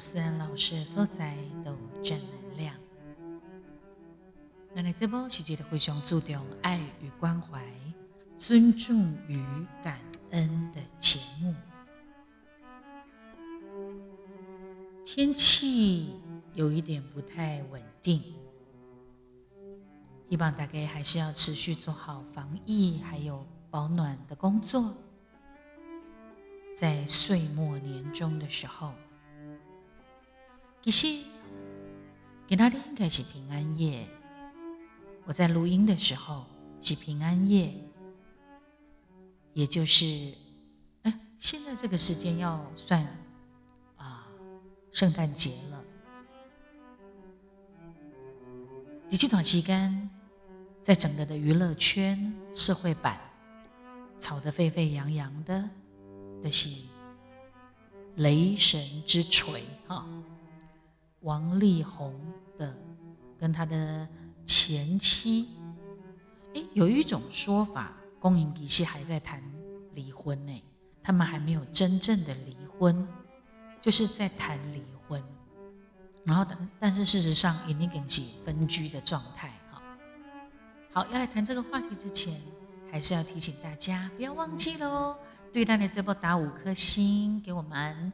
思恩老师所在都正能量。那你这波是一个非常注重爱与关怀、尊重与感恩的节目。天气有一点不太稳定，希望大家还是要持续做好防疫还有保暖的工作。在岁末年终的时候，其实给他的应该是平安夜。我在录音的时候是平安夜，也就是哎，现在这个时间要算啊圣诞节了。这段期间，在整个的娱乐圈、社会版吵得沸沸扬扬的。的是雷神之锤哈，王力宏的跟他的前妻，哎，有一种说法，公营其实还在谈离婚呢，他们还没有真正的离婚，就是在谈离婚，然后但但是事实上已经是分居的状态哈。好，要来谈这个话题之前，还是要提醒大家不要忘记了哦。对他的这波打五颗星，给我们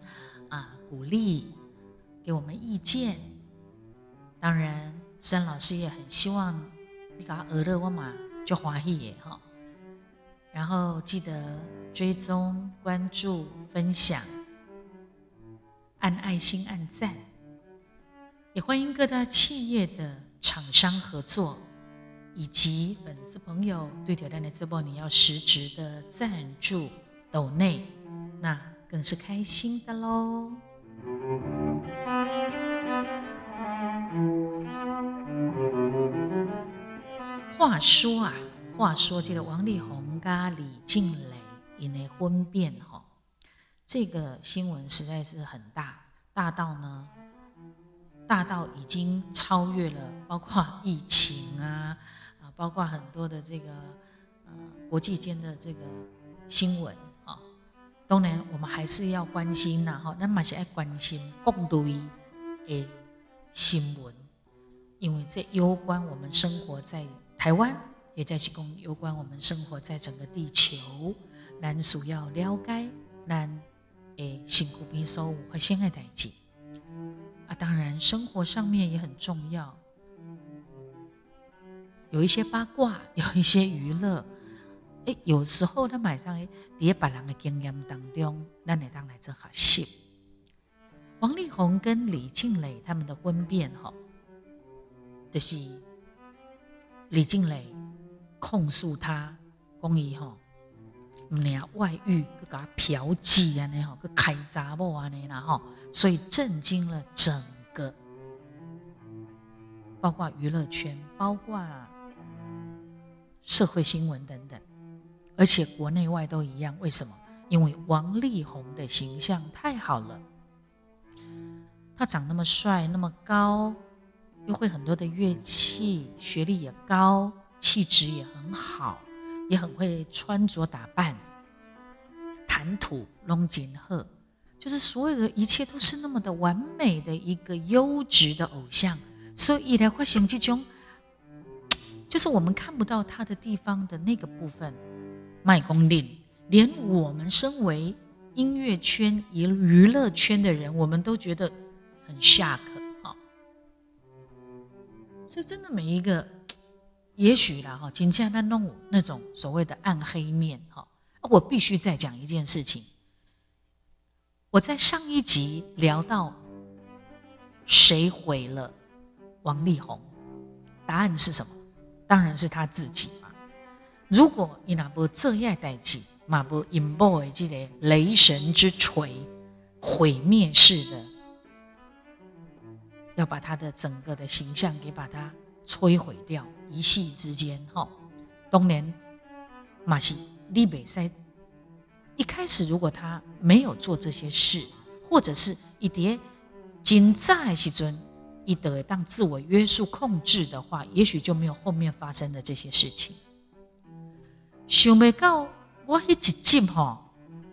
啊鼓励，给我们意见。当然，申老师也很希望你搞俄勒沃嘛就欢喜耶哈。然后记得追踪、关注、分享，按爱心、按赞。也欢迎各大企业的厂商合作，以及粉丝朋友对挑战的直播，你要实质的赞助。斗内，那更是开心的喽。话说啊，话说这个王力宏跟李静蕾因为婚变哈，这个新闻实在是很大，大到呢，大到已经超越了包括疫情啊啊，包括很多的这个呃国际间的这个新闻啊。当然，我们还是要关心呐，哈，那嘛是爱关心各类的新闻，因为这攸关我们生活在台湾，也在是讲有关我们生活在整个地球，咱需要了解咱诶辛苦边所有发生的代志啊。当然，生活上面也很重要，有一些八卦，有一些娱乐。诶，有时候他买上在别人的经验当中，咱来当来做学习。王力宏跟李静蕾他们的婚变，哈，就是李静蕾控诉他讲伊吼，唔俩外遇，佮佮嫖妓安尼吼，佮开查某安尼啦吼，所以震惊了整个，包括娱乐圈，包括社会新闻等等。而且国内外都一样，为什么？因为王力宏的形象太好了，他长那么帅，那么高，又会很多的乐器，学历也高，气质也很好，也很会穿着打扮，谈吐龙井鹤，就是所有的一切都是那么的完美的一个优质的偶像，所以来发生这种，就是我们看不到他的地方的那个部分。卖功力，连我们身为音乐圈、娱娱乐圈的人，我们都觉得很 shock！所以真的每一个，也许啦哈，今天他弄那种所谓的暗黑面哈，我必须再讲一件事情。我在上一集聊到谁毁了王力宏，答案是什么？当然是他自己嘛。如果伊那无这样代志，嘛无引爆的这个雷神之锤，毁灭式的，要把他的整个的形象给把它摧毁掉，一夕之间，哈，当年马西利比赛一开始，如果他没有做这些事，或者是一叠紧在时阵，一得当自我约束控制的话，也许就没有后面发生的这些事情。想未到，我迄一集吼，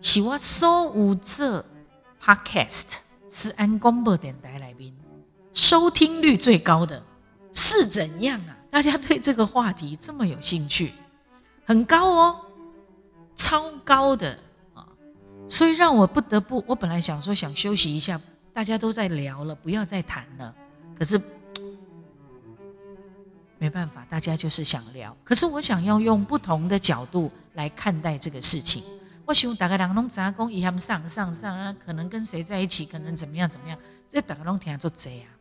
是我所有这 podcast 是安广播电台来宾收听率最高的，是怎样啊？大家对这个话题这么有兴趣，很高哦，超高的啊！所以让我不得不，我本来想说想休息一下，大家都在聊了，不要再谈了。可是 没办法，大家就是想聊。可是我想要用不同的角度来看待这个事情。我想大概两个拢杂工，一样上上上啊，可能跟谁在一起，可能怎么样怎么样，这大家拢听做贼啊。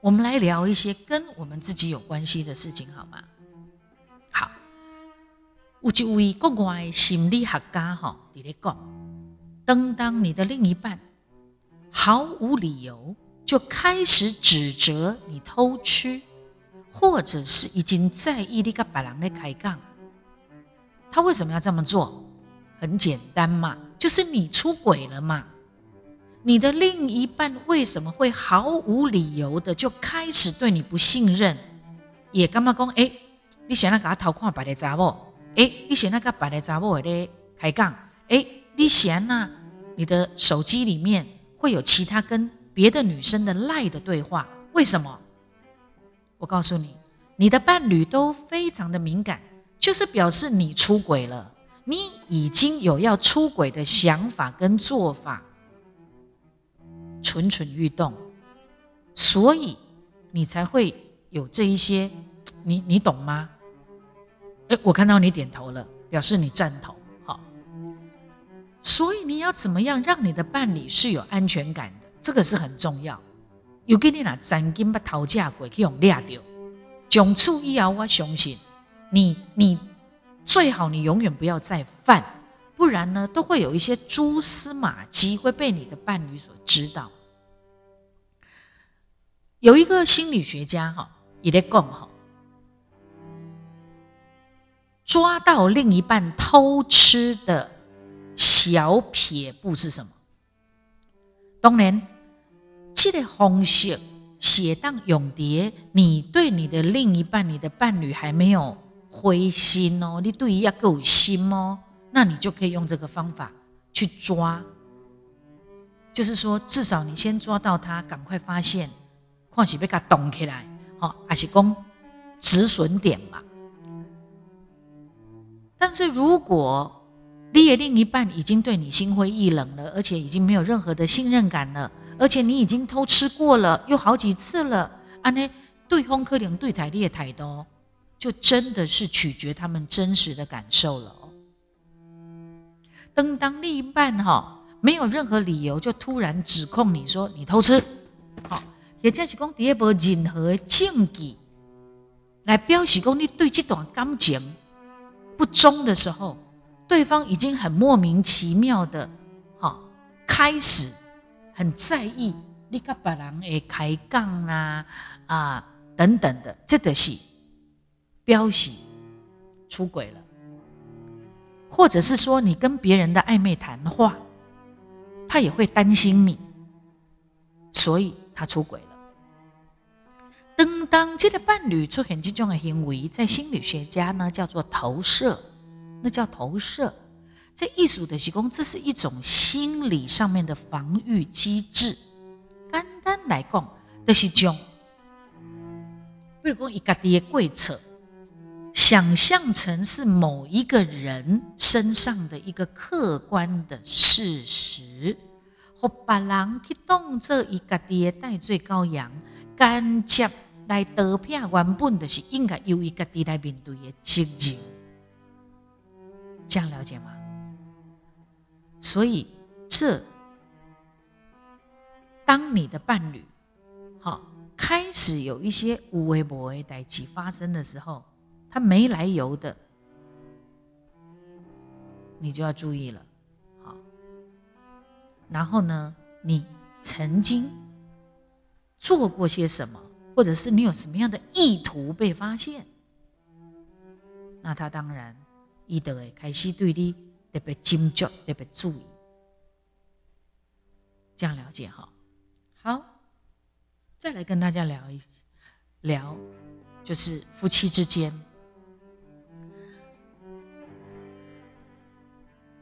我们来聊一些跟我们自己有关系的事情，好吗？好，有一位国外心理学家哈，伫咧讲，当当你的另一半毫无理由就开始指责你偷吃，或者是已经在意你跟别人在开杠，他为什么要这么做？很简单嘛，就是你出轨了嘛。你的另一半为什么会毫无理由的就开始对你不信任？也干嘛讲？哎，你想那给他偷看别的查某？哎，你想那个别的查某在开杠？哎，你想那你的手机里面会有其他跟别的女生的赖的对话？为什么？我告诉你，你的伴侣都非常的敏感，就是表示你出轨了。你已经有要出轨的想法跟做法，蠢蠢欲动，所以你才会有这一些，你你懂吗？哎，我看到你点头了，表示你赞同，好。所以你要怎么样让你的伴侣是有安全感的？这个是很重要。有给你拿斩金把讨价鬼去用掠掉，从此以后我相信你你。最好你永远不要再犯，不然呢，都会有一些蛛丝马迹会被你的伴侣所知道。有一个心理学家哈也在讲哈，抓到另一半偷吃的小撇步是什么？当然，这个方式写当永蝶，你对你的另一半、你的伴侣还没有。灰心哦，你对要够心哦，那你就可以用这个方法去抓，就是说至少你先抓到他，赶快发现，况且被他动起来，好，还是讲止损点嘛。但是如果你的另一半已经对你心灰意冷了，而且已经没有任何的信任感了，而且你已经偷吃过了，又好几次了，安呢对方可能对台你也太多。就真的是取决他们真实的感受了。当当另一半哈没有任何理由就突然指控你说你偷吃，好，也就是讲第一波任何证据来表示讲你对这段感情不忠的时候，对方已经很莫名其妙的哈开始很在意你跟别人会开杠啦啊等等的，这的是。标喜出轨了，或者是说你跟别人的暧昧谈话，他也会担心你，所以他出轨了。当当这个伴侣出现这种的行为，在心理学家呢叫做投射，那叫投射。在艺术的提供，这是一种心理上面的防御机制。简单来讲，就是种，比如讲一个的鬼扯。想象成是某一个人身上的一个客观的事实，和别人去当做一个的代罪羔羊，干接来得片原本的是应该由一个的来面对的责任，这样了解吗？所以，这当你的伴侣好开始有一些无为不为代际发生的时候。他没来由的，你就要注意了，好。然后呢，你曾经做过些什么，或者是你有什么样的意图被发现，那他当然伊得会开始对你特别警觉、特别注意，这样了解哈。好，再来跟大家聊一聊，就是夫妻之间。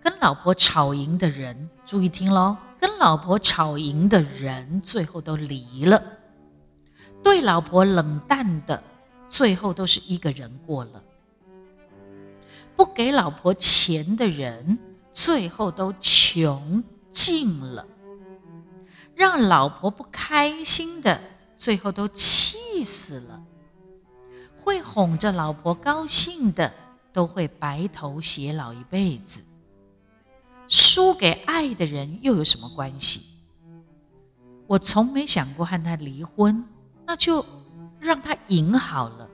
跟老婆吵赢的人，注意听喽，跟老婆吵赢的人，最后都离了；对老婆冷淡的，最后都是一个人过了；不给老婆钱的人，最后都穷尽了；让老婆不开心的，最后都气死了；会哄着老婆高兴的。都会白头偕老一辈子。输给爱的人又有什么关系？我从没想过和他离婚，那就让他赢好了。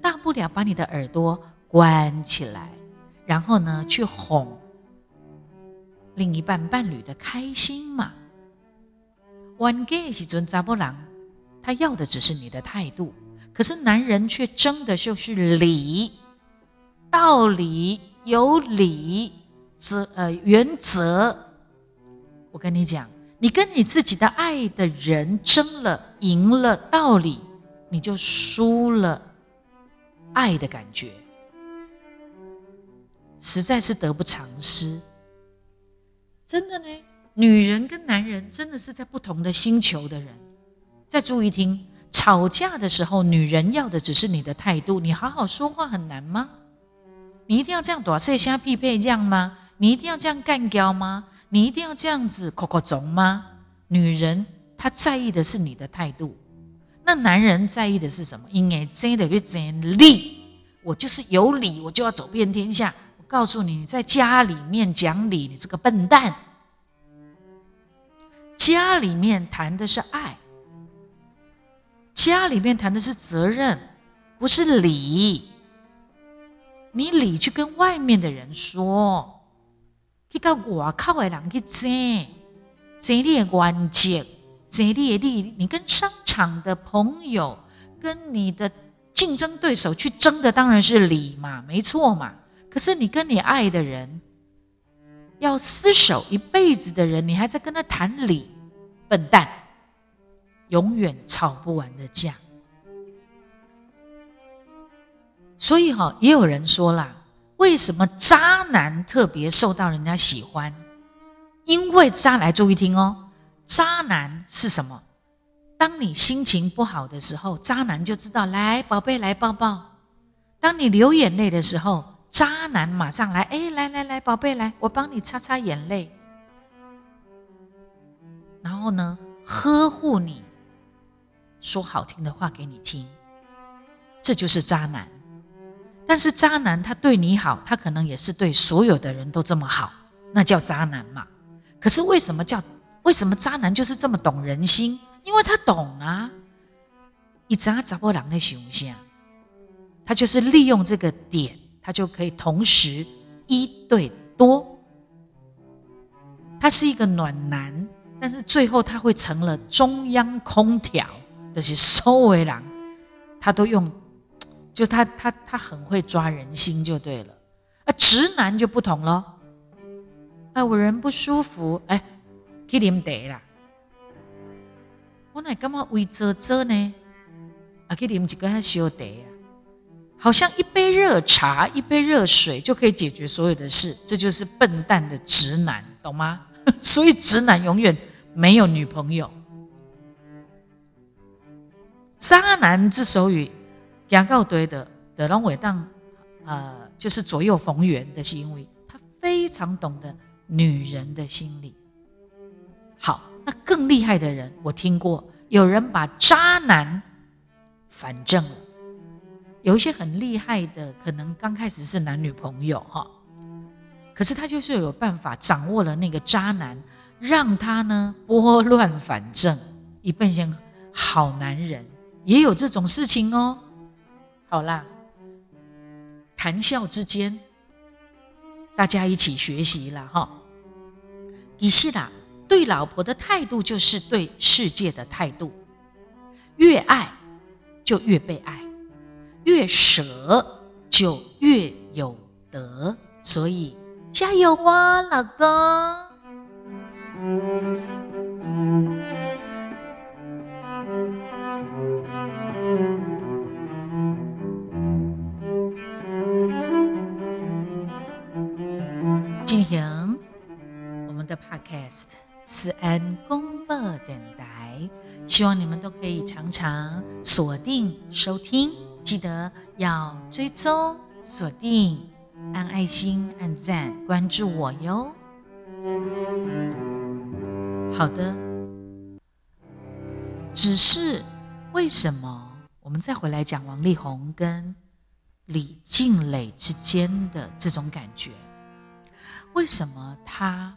大不了把你的耳朵关起来，然后呢，去哄另一半伴侣的开心嘛。One gay 是尊扎波郎，他要的只是你的态度，可是男人却争的就是理。道理有理则呃原则，我跟你讲，你跟你自己的爱的人争了，赢了道理，你就输了爱的感觉，实在是得不偿失。真的呢，女人跟男人真的是在不同的星球的人。再注意听，吵架的时候，女人要的只是你的态度，你好好说话很难吗？你一定要这样短色虾匹配这样吗？你一定要这样干掉吗？你一定要这样子口口总吗？女人她在意的是你的态度，那男人在意的是什么？应该真的真理，我就是有理，我就要走遍天下。我告诉你，你在家里面讲理，你这个笨蛋。家里面谈的是爱，家里面谈的是责任，不是理。你理去跟外面的人说，去到外靠的人去争，争你的关节，争你的利，你跟商场的朋友，跟你的竞争对手去争的当然是理嘛，没错嘛。可是你跟你爱的人，要厮守一辈子的人，你还在跟他谈理，笨蛋，永远吵不完的架。所以哈，也有人说啦，为什么渣男特别受到人家喜欢？因为渣男，注意听哦，渣男是什么？当你心情不好的时候，渣男就知道来，宝贝来抱抱；当你流眼泪的时候，渣男马上来，哎，来来来，宝贝来，我帮你擦擦眼泪。然后呢，呵护你，说好听的话给你听，这就是渣男。但是渣男他对你好，他可能也是对所有的人都这么好，那叫渣男嘛。可是为什么叫为什么渣男就是这么懂人心？因为他懂啊，一渣渣波狼的形象，他就是利用这个点，他就可以同时一对多。他是一个暖男，但是最后他会成了中央空调，就是收尾郎，他都用。就他他他很会抓人心就对了，啊，直男就不同喽。啊，我人不舒服，哎，去啉茶啦。我乃干嘛为遮遮呢？啊，去啉几个小茶啊，好像一杯热茶、一杯热水就可以解决所有的事。这就是笨蛋的直男，懂吗？所以直男永远没有女朋友。渣男之所以。讲告对的的龙伟当，呃，就是左右逢源的行为，他非常懂得女人的心理。好，那更厉害的人，我听过有人把渣男反正了，有一些很厉害的，可能刚开始是男女朋友哈，可是他就是有办法掌握了那个渣男，让他呢拨乱反正，一变成好男人，也有这种事情哦。好啦，谈笑之间，大家一起学习了哈。以西啦，对老婆的态度就是对世界的态度，越爱就越被爱，越舍就越有得，所以加油啊，老公！思恩公播电台，希望你们都可以常常锁定收听，记得要追踪锁定，按爱心、按赞、关注我哟。好的，只是为什么我们再回来讲王力宏跟李静蕾之间的这种感觉？为什么他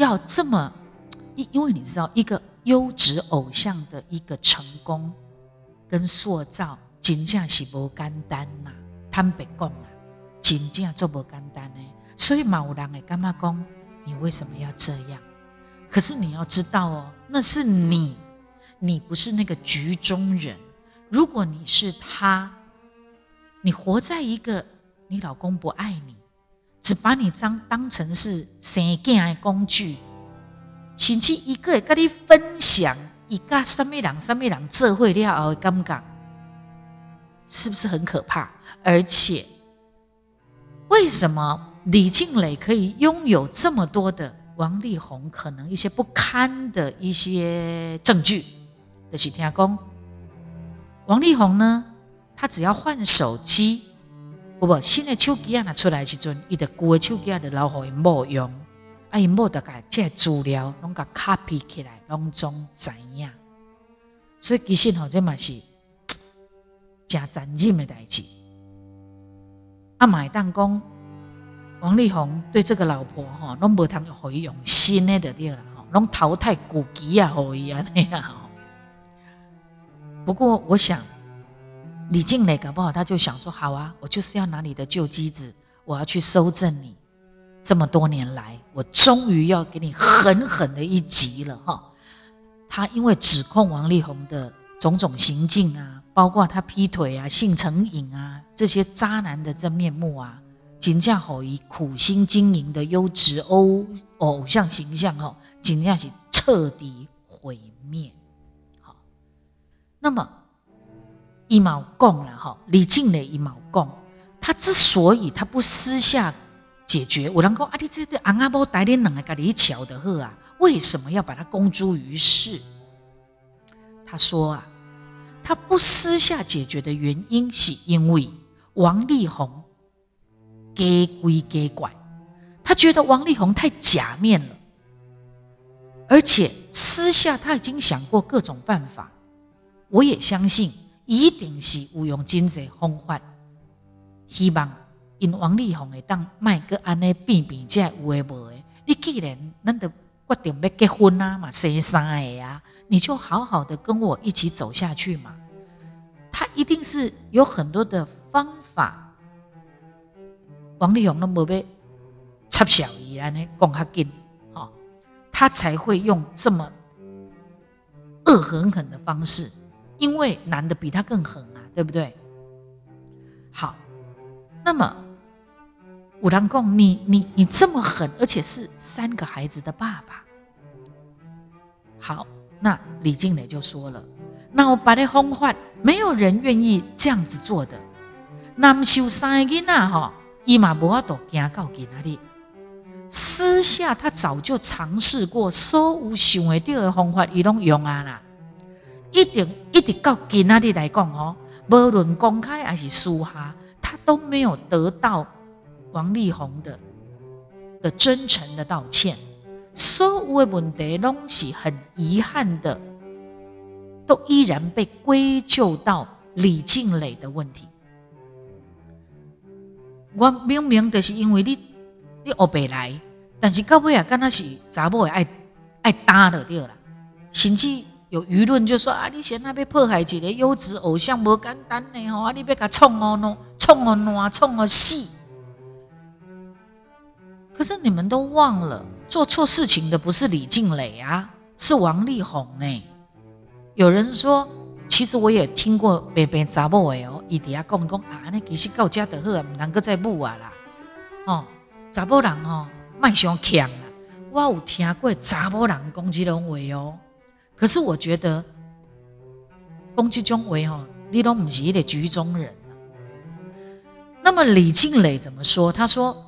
要这么？因因为你知道，一个优质偶像的一个成功跟塑造，真正是无简单呐。坦白讲啊，真正做无简单呢。所以有人会干嘛讲？你为什么要这样？可是你要知道哦，那是你，你不是那个局中人。如果你是他，你活在一个你老公不爱你。只把你当当成是生囝的工具，甚至一个跟你分享一个什么人什么人智慧了后，感觉是不是很可怕？而且，为什么李静蕾可以拥有这么多的王力宏可能一些不堪的一些证据？就是听讲，王力宏呢，他只要换手机。不不，新的手机啊拿出来时阵，伊的旧的手机啊就留互伊某用，啊伊某得甲这资料拢甲 copy 起来，拢总知影。所以其实吼，这嘛是真残忍的代志。啊，买当讲王力宏对这个老婆吼，拢无通互伊用新的就对了吼，拢淘汰古机啊，互伊安尼啊吼。不过我想。李静蕾搞不好，他就想说：“好啊，我就是要拿你的旧机子，我要去收证你。这么多年来，我终于要给你狠狠的一击了哈！”他因为指控王力宏的种种行径啊，包括他劈腿啊、性成瘾啊这些渣男的真面目啊，金价好以苦心经营的优质欧偶像形象哈，金价是彻底毁灭。好，那么。一毛共了哈，李静蕾一毛共，他之所以他不私下解决，我能够啊，你这个昂阿波带点冷来跟你巧的喝啊，为什么要把他公诸于世？他说啊，他不私下解决的原因是因为王力宏给鬼给拐，他觉得王力宏太假面了，而且私下他已经想过各种办法，我也相信。一定是有用真济方法，希望因王力宏会当卖个安尼变变这有诶无诶。你既然咱得决定要结婚啊嘛，生三个啊，你就好好的跟我一起走下去嘛。他一定是有很多的方法，王力宏都无要插小姨安尼讲较紧，吼，他才会用这么恶狠狠的方式。因为男的比他更狠啊，对不对？好，那么武堂公，你你你这么狠，而且是三个孩子的爸爸。好，那李静蕾就说了：“那我把你轰坏，没有人愿意这样子做的。男秀三个囡仔哈，伊嘛无法度行到去哪里。私下他早就尝试过，所有想会到的方法，伊拢用啊啦。”一定一直到今仔日来讲哦，无论公开还是私下，他都没有得到王力宏的的真诚的道歉。所有的问题拢是很遗憾的，都依然被归咎到李静蕾的问题。我明明就是因为你你学不来，但是到尾啊，敢若是查某爱爱打了掉了，甚至。有舆论就说啊，你现在被迫害一个优质偶像，无简单呢吼！啊，你别甲冲哦喏，冲哦烂，冲哦死。可是你们都忘了，做错事情的不是李静蕾啊，是王力宏呢。有人说，其实我也听过别别查某的哦，伊底下讲讲啊，那其实到家的好啊，唔能够再母啊啦。哦，查某人哦，卖伤强啦。我有听过查某人讲这种话哦。可是我觉得，攻击中为哦，你都不是一个局中人。那么李静蕾怎么说？他说：“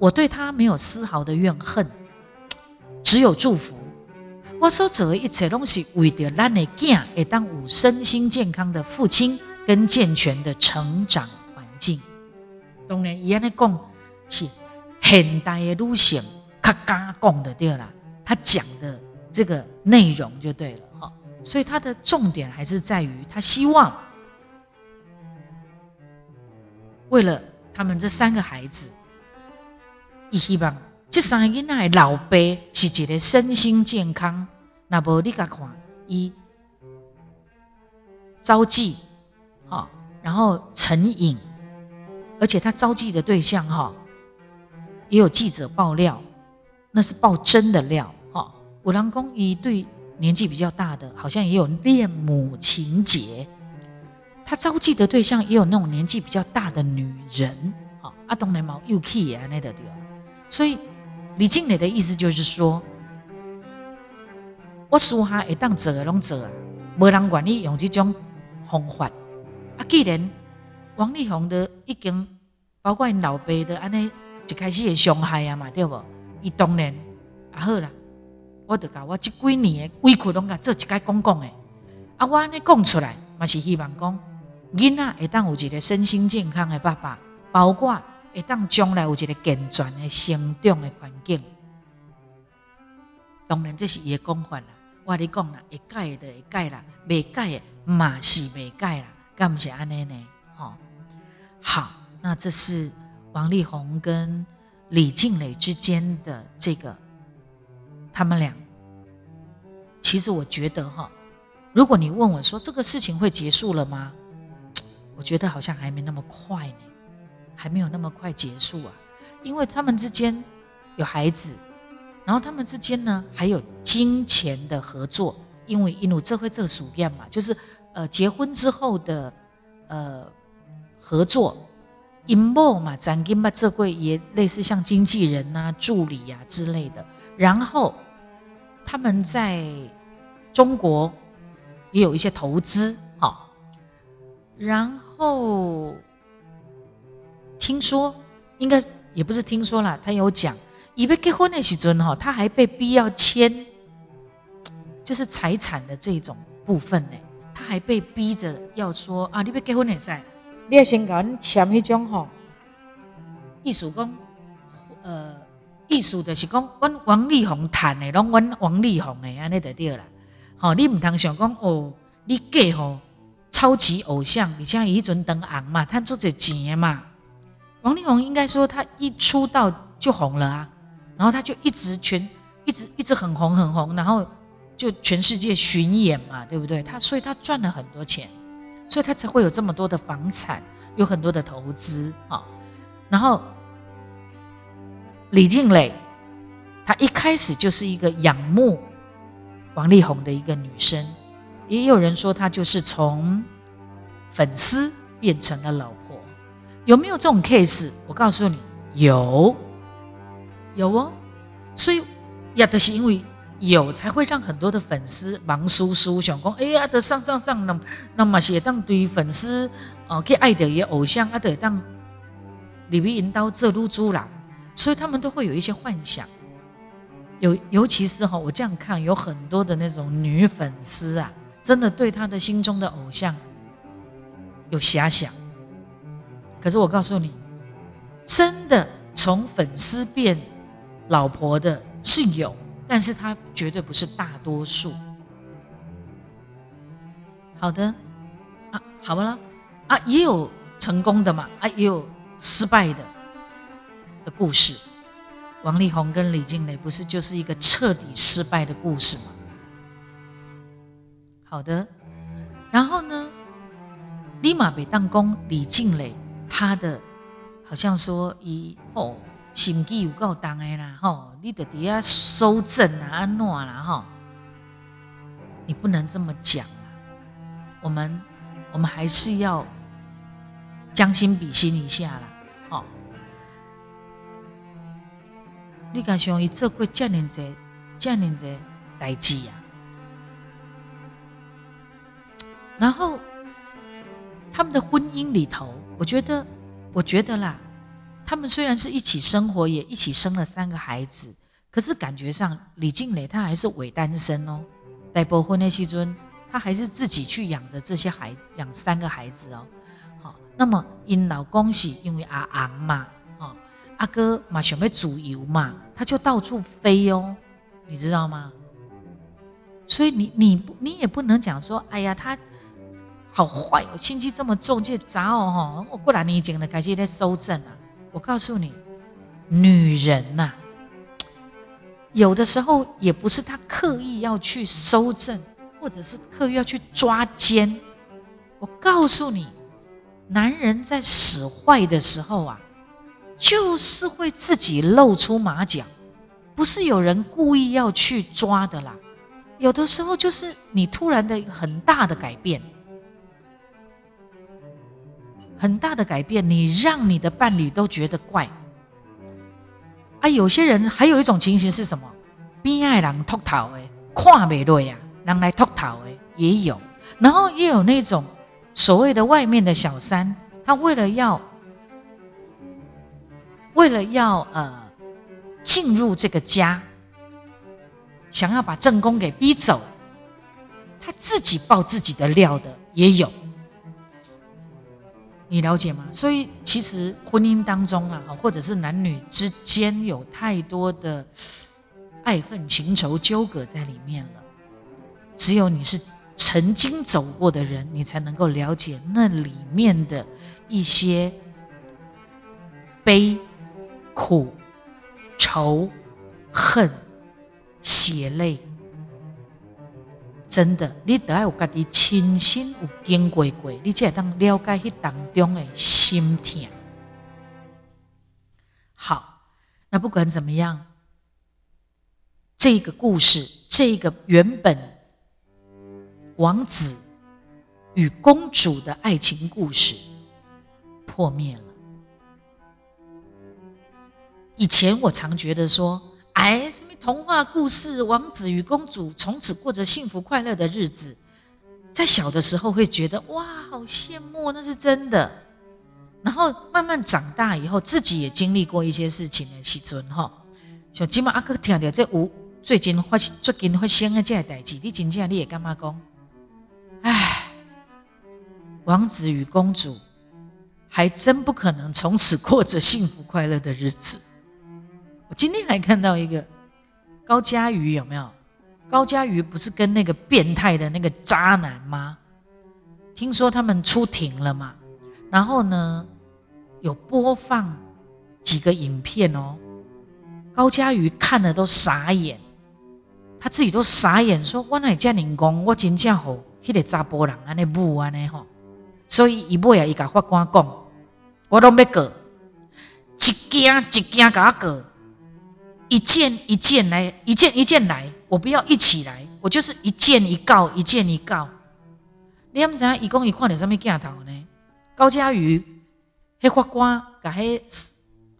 我对他没有丝毫的怨恨，只有祝福。我所做的一切东西，为着咱的囝会当有身心健康的父亲跟健全的成长环境。当然，伊安尼讲是现代的女性较敢讲的对啦，他讲的这个内容就对了哈。所以他的重点还是在于，他希望为了他们这三个孩子。伊希望这三个囡仔老爸是一个身心健康。那无你甲看，伊招妓，哈，然后成瘾，而且他招妓的对象，哈，也有记者爆料，那是爆真的料，五郎公一对年纪比较大的，好像也有恋母情节。他招妓的对象也有那种年纪比较大的女人，哈。阿东内毛又气啊，那个对。所以李静蕾的意思就是说，我属下会当做的拢做啊，无人愿意用这种方法。啊，既然王力宏的已经包括因老爸的安尼一开始也伤害啊嘛，对不？伊当然啊好了，我得甲我这几年的委屈拢甲做一解讲讲诶。啊，我安尼讲出来，嘛是希望讲囡仔会当有一个身心健康的爸爸，包括。会当将来有一个健全的成长的环境，当然这是伊的讲法啦。我你讲啦，会改的会改啦，未改的嘛是未改啦，干毋是安尼呢？吼，好，那这是王力宏跟李静蕾之间的这个他们俩。其实我觉得哈，如果你问我说这个事情会结束了吗？我觉得好像还没那么快呢。还没有那么快结束啊，因为他们之间有孩子，然后他们之间呢还有金钱的合作，因为因为这会这个属样嘛，就是呃结婚之后的呃合作，因某嘛，咱跟嘛这会也类似像经纪人呐、助理呀之类的，然后他们在中国也有一些投资，好，然后。听说应该也不是听说了，他有讲，以为结婚的时阵哈，他还被逼要签，就是财产的这种部分呢，他还被逼着要说啊，你要结婚的噻，你要先跟签那种哈，意思讲，呃，意思就是讲，阮王力宏谈的，拢阮王力宏的安尼就对了，好，你唔通想讲哦，你嫁吼超级偶像，而且伊阵登红嘛，赚出这钱嘛。王力宏应该说他一出道就红了啊，然后他就一直全一直一直很红很红，然后就全世界巡演嘛，对不对？他所以他赚了很多钱，所以他才会有这么多的房产，有很多的投资啊。然后李静蕾，她一开始就是一个仰慕王力宏的一个女生，也有人说她就是从粉丝变成了老婆。有没有这种 case？我告诉你，有，有哦。所以，也的是因为有，才会让很多的粉丝忙叔叔想讲，哎呀，的上上上，那那么写当对于粉丝哦，去爱的也偶像，啊，得当里面引导这露珠啦，所以他们都会有一些幻想。有，尤其是哈，我这样看，有很多的那种女粉丝啊，真的对他的心中的偶像有遐想。可是我告诉你，真的从粉丝变老婆的是有，但是他绝对不是大多数。好的，啊，好了，啊，也有成功的嘛，啊，也有失败的的故事。王力宏跟李静蕾不是就是一个彻底失败的故事吗？好的，然后呢，立马被当工李静蕾。他的好像说，伊哦心机有够重的啦，吼，你得底下收正啊，安诺啦，吼，你不能这么讲啊。我们我们还是要将心比心一下啦，你敢想伊做过这样子、这样子代志呀？然后他们的婚姻里头。我觉得，我觉得啦，他们虽然是一起生活，也一起生了三个孩子，可是感觉上李静蕾她还是伪单身哦。在波婚那西尊，她还是自己去养着这些孩，养三个孩子哦。好，那么因老公是因为阿昂嘛，阿哥嘛想要煮油嘛，他就到处飞哦，你知道吗？所以你你你也不能讲说，哎呀，他好坏哦，心机这么重，这杂哦哈，我过来你已经的开始在收正啊。我告诉你，女人呐，有的时候也不是她刻意要去收正，或者是刻意要去抓奸。我告诉你，男人在使坏的时候啊，就是会自己露出马脚，不是有人故意要去抓的啦。有的时候就是你突然的一个很大的改变。很大的改变，你让你的伴侣都觉得怪啊！有些人还有一种情形是什么？边爱人秃头诶，跨美落呀，人来秃头诶也有。然后也有那种所谓的外面的小三，他为了要为了要呃进入这个家，想要把正宫给逼走，他自己爆自己的料的也有。你了解吗？所以其实婚姻当中啊，或者是男女之间有太多的爱恨情仇纠葛在里面了。只有你是曾经走过的人，你才能够了解那里面的一些悲、苦、愁、恨、血泪。真的，你得要有家己亲身有经过过，你才会当了解迄当中的心痛。好，那不管怎么样，这个故事，这个原本王子与公主的爱情故事破灭了。以前我常觉得说。哎，什么童话故事？王子与公主从此过着幸福快乐的日子。在小的时候会觉得哇，好羡慕，那是真的。然后慢慢长大以后，自己也经历过一些事情的时阵哈。像今嘛阿哥听到这有最近发最近发生的这个代志，你真正你也干嘛讲？哎，王子与公主还真不可能从此过着幸福快乐的日子。我今天还看到一个高佳瑜，有没有？高佳瑜不是跟那个变态的那个渣男吗？听说他们出庭了嘛？然后呢，有播放几个影片哦。高佳瑜看了都傻眼，他自己都傻眼，说：“我乃叫人讲，我真正好，迄个查甫人安尼母安尼吼。”所以伊尾啊，伊甲法官讲：“我都要过，一件一件甲我告。”一件一件来，一件一件来，我不要一起来，我就是一件一告，一件一告。你们知影一共一看到什么镜头呢？高佳瑜黑花瓜，甲黑，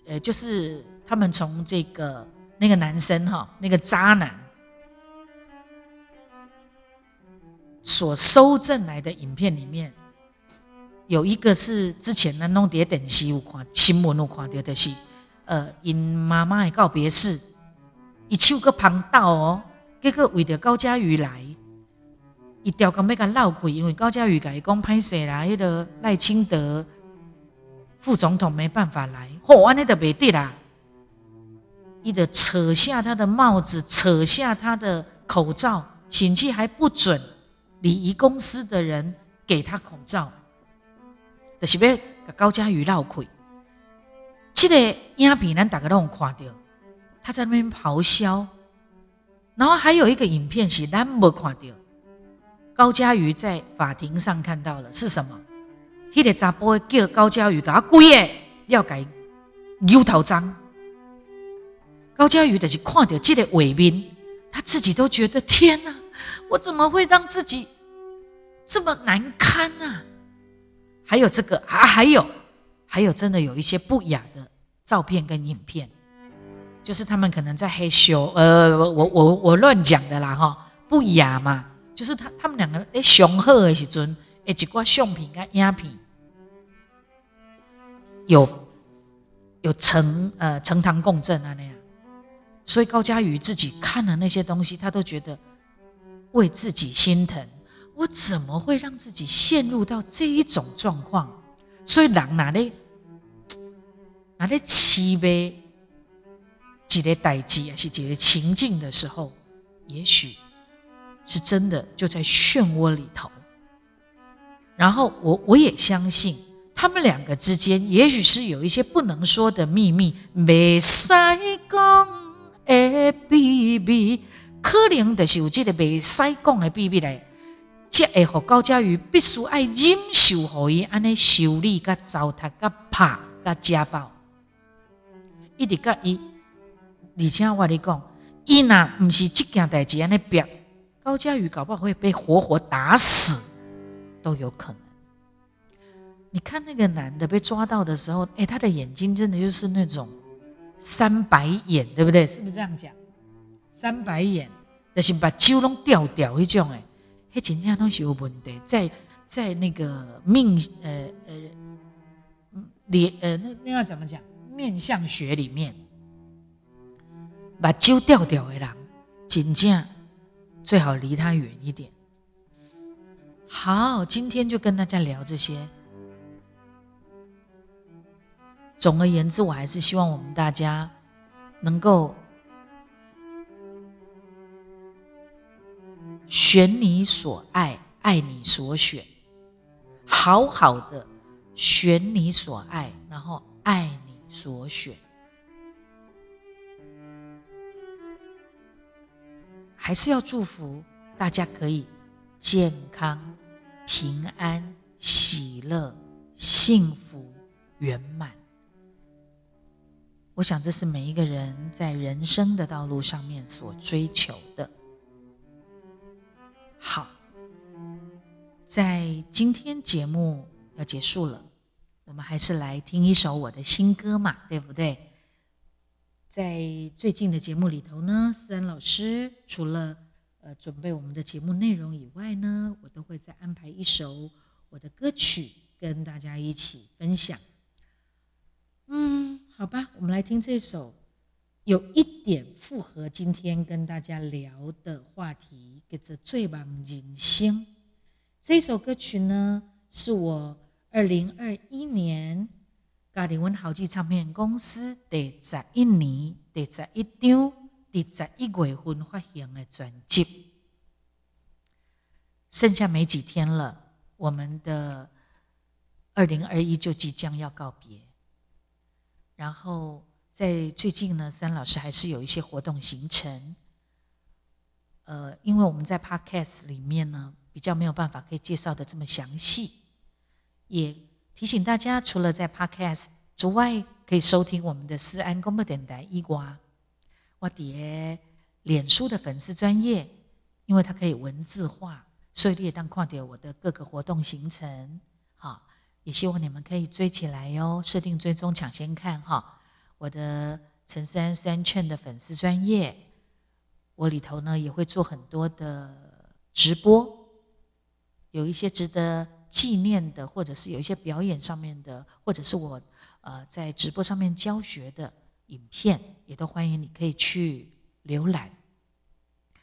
呃，就是他们从这个那个男生哈，那个渣男所收证来的影片里面，有一个是之前咱弄碟电视有看新闻有看到的是。呃，因妈妈的告别式，伊手个旁道哦，结果为着高佳瑜来，伊调工要甲闹开，因为高佳瑜甲伊讲歹势啦，迄个赖清德副总统没办法来，嚯，安尼都袂得啦，伊得扯下他的帽子，扯下他的口罩，请期还不准礼仪公司的人给他口罩，就是要甲高佳瑜闹开。这个影片咱大家都有看到，他在那边咆哮。然后还有一个影片是咱没看到，高佳瑜在法庭上看到了是什么？迄个查甫叫高佳瑜，甲鬼诶，要改牛头章。高佳瑜就是看到这个画面，他自己都觉得天哪，我怎么会让自己这么难堪呢？还有这个啊，还有。还有真的有一些不雅的照片跟影片，就是他们可能在黑羞，呃，我我我乱讲的啦哈，不雅嘛，就是他他们两个诶雄厚的时阵，诶一挂相片跟影片，有有呈呃呈堂共振啊那样。所以高佳瑜自己看了那些东西，他都觉得为自己心疼。我怎么会让自己陷入到这一种状况？所以人哪里哪里欺呗？一个代际啊，是一个情境的时候，也许是真的就在漩涡里头。然后我我也相信，他们两个之间也许是有一些不能说的秘密，没使讲的秘密，可能就是有这个没使讲的秘密来。即会互高佳瑜必须爱忍受，互伊安尼修理、甲糟蹋、甲拍、甲家暴，一直甲伊。而且我你讲，伊若毋是即件代志安尼逼，高佳瑜搞不好会被活活打死，都有可能。你看那个男的被抓到的时候，哎，他的眼睛真的就是那种三白眼，对不对？是不是这样讲？三白眼，就是把酒拢掉掉一种诶。迄真正都是有问题，在在那个命呃呃脸呃那那要怎么讲？面相学里面，把揪掉掉的人，真正最好离他远一点。好，今天就跟大家聊这些。总而言之，我还是希望我们大家能够。选你所爱，爱你所选，好好的选你所爱，然后爱你所选，还是要祝福大家可以健康、平安、喜乐、幸福、圆满。我想这是每一个人在人生的道路上面所追求的。好，在今天节目要结束了，我们还是来听一首我的新歌嘛，对不对？在最近的节目里头呢，思安老师除了呃准备我们的节目内容以外呢，我都会再安排一首我的歌曲跟大家一起分享。嗯，好吧，我们来听这首。有一点符合今天跟大家聊的话题，叫做《最棒人生》。这首歌曲呢，是我二零二一年嘉里文豪记唱片公司第十一年第十一张第十一月份发行的专辑。剩下没几天了，我们的二零二一就即将要告别，然后。在最近呢，三老师还是有一些活动行程。呃，因为我们在 Podcast 里面呢，比较没有办法可以介绍的这么详细，也提醒大家，除了在 Podcast 之外，可以收听我们的思安公播电台一瓜，我叠脸书的粉丝专业，因为它可以文字化，所以你也当看点我的各个活动行程。好，也希望你们可以追起来哟，设定追踪抢先看哈。我的陈三三券的粉丝专业，我里头呢也会做很多的直播，有一些值得纪念的，或者是有一些表演上面的，或者是我呃在直播上面教学的影片，也都欢迎你可以去浏览。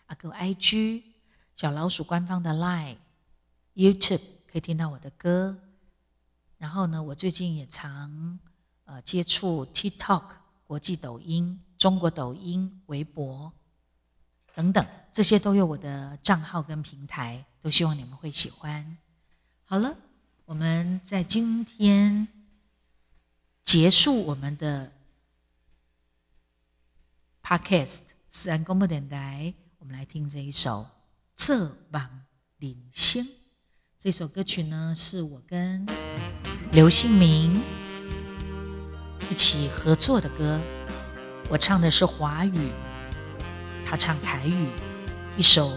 阿哥 IG 小老鼠官方的 Line YouTube 可以听到我的歌，然后呢，我最近也常。呃，接触 TikTok、国际抖音、中国抖音、微博等等，这些都有我的账号跟平台，都希望你们会喜欢。好了，我们在今天结束我们的 Podcast 自然公布电台，我们来听这一首《侧榜领先》。这首歌曲呢，是我跟刘信明。一起合作的歌，我唱的是华语，他唱台语，一首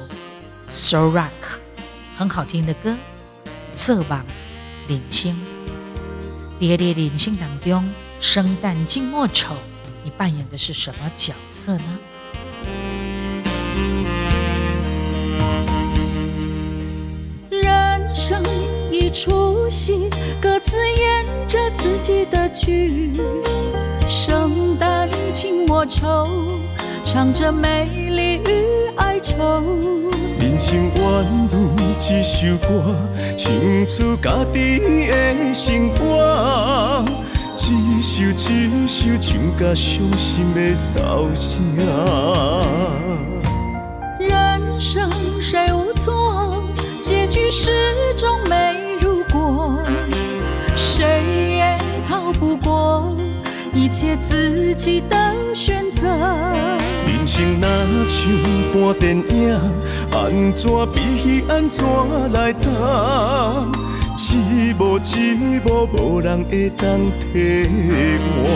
soul rock，很好听的歌。侧榜领星，蝶蝶领星当中，生旦净末丑，你扮演的是什么角色呢？人生一出戏，各自演着自己的剧。生旦净末丑，唱着美丽与哀愁。人生原如一首歌，唱出家己的生活。一首一首唱甲伤心的骚声。人生谁无错，结局始终没如果，谁也逃不过一切自己的选择。人生若像半电影，安怎比戏安怎来打？一幕一幕，无人会当替我。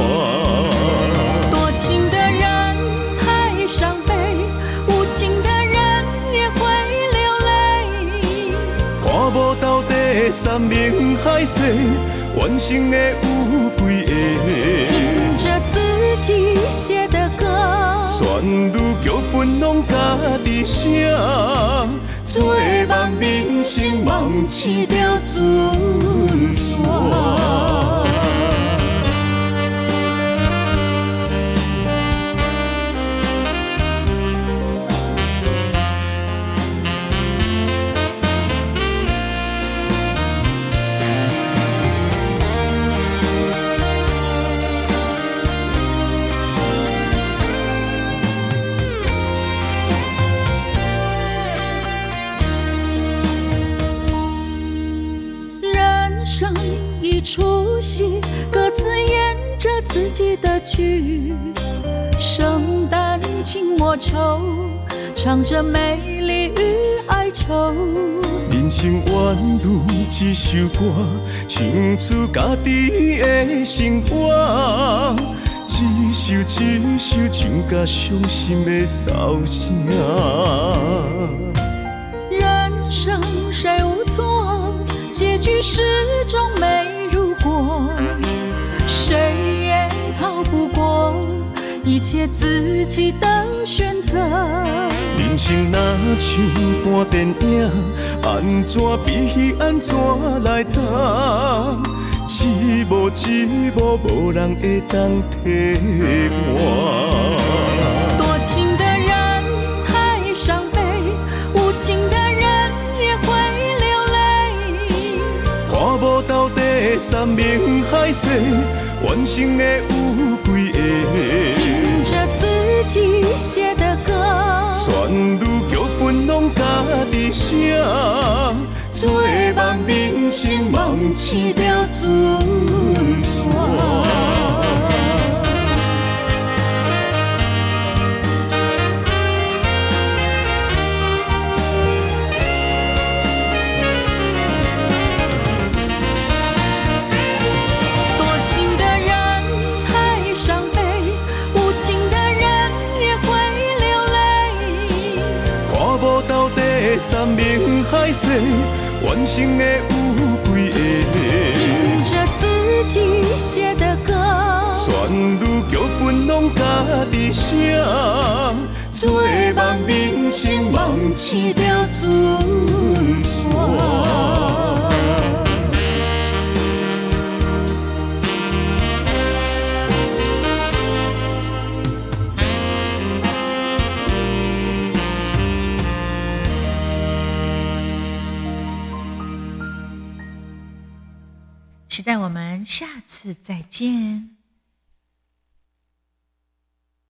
多情的人太伤悲，无情的人也会流泪。看无到底山明海誓，完成的有几个？旋律剧本拢家己写。做梦人生梦醒着准线。出戏，各自演着自己的剧。圣诞静默愁，唱着美丽与哀愁。人生原如一首歌，唱出家己的生活。一首一首唱甲伤心的骚声。人生谁无错，结局始终没，谁也逃不过一切自己的选择。人生若像半电影，安怎比起安怎来担？一幕一幕，无人会当替换。山明海誓，完成的有几个？听着自己写的歌，旋律剧本拢家己写。做梦人生梦醒着准线。底山明海誓，完成的有几个？听着自己写的歌，旋律剧本拢家己写。做梦人生梦醒着准线。让我们下次再见。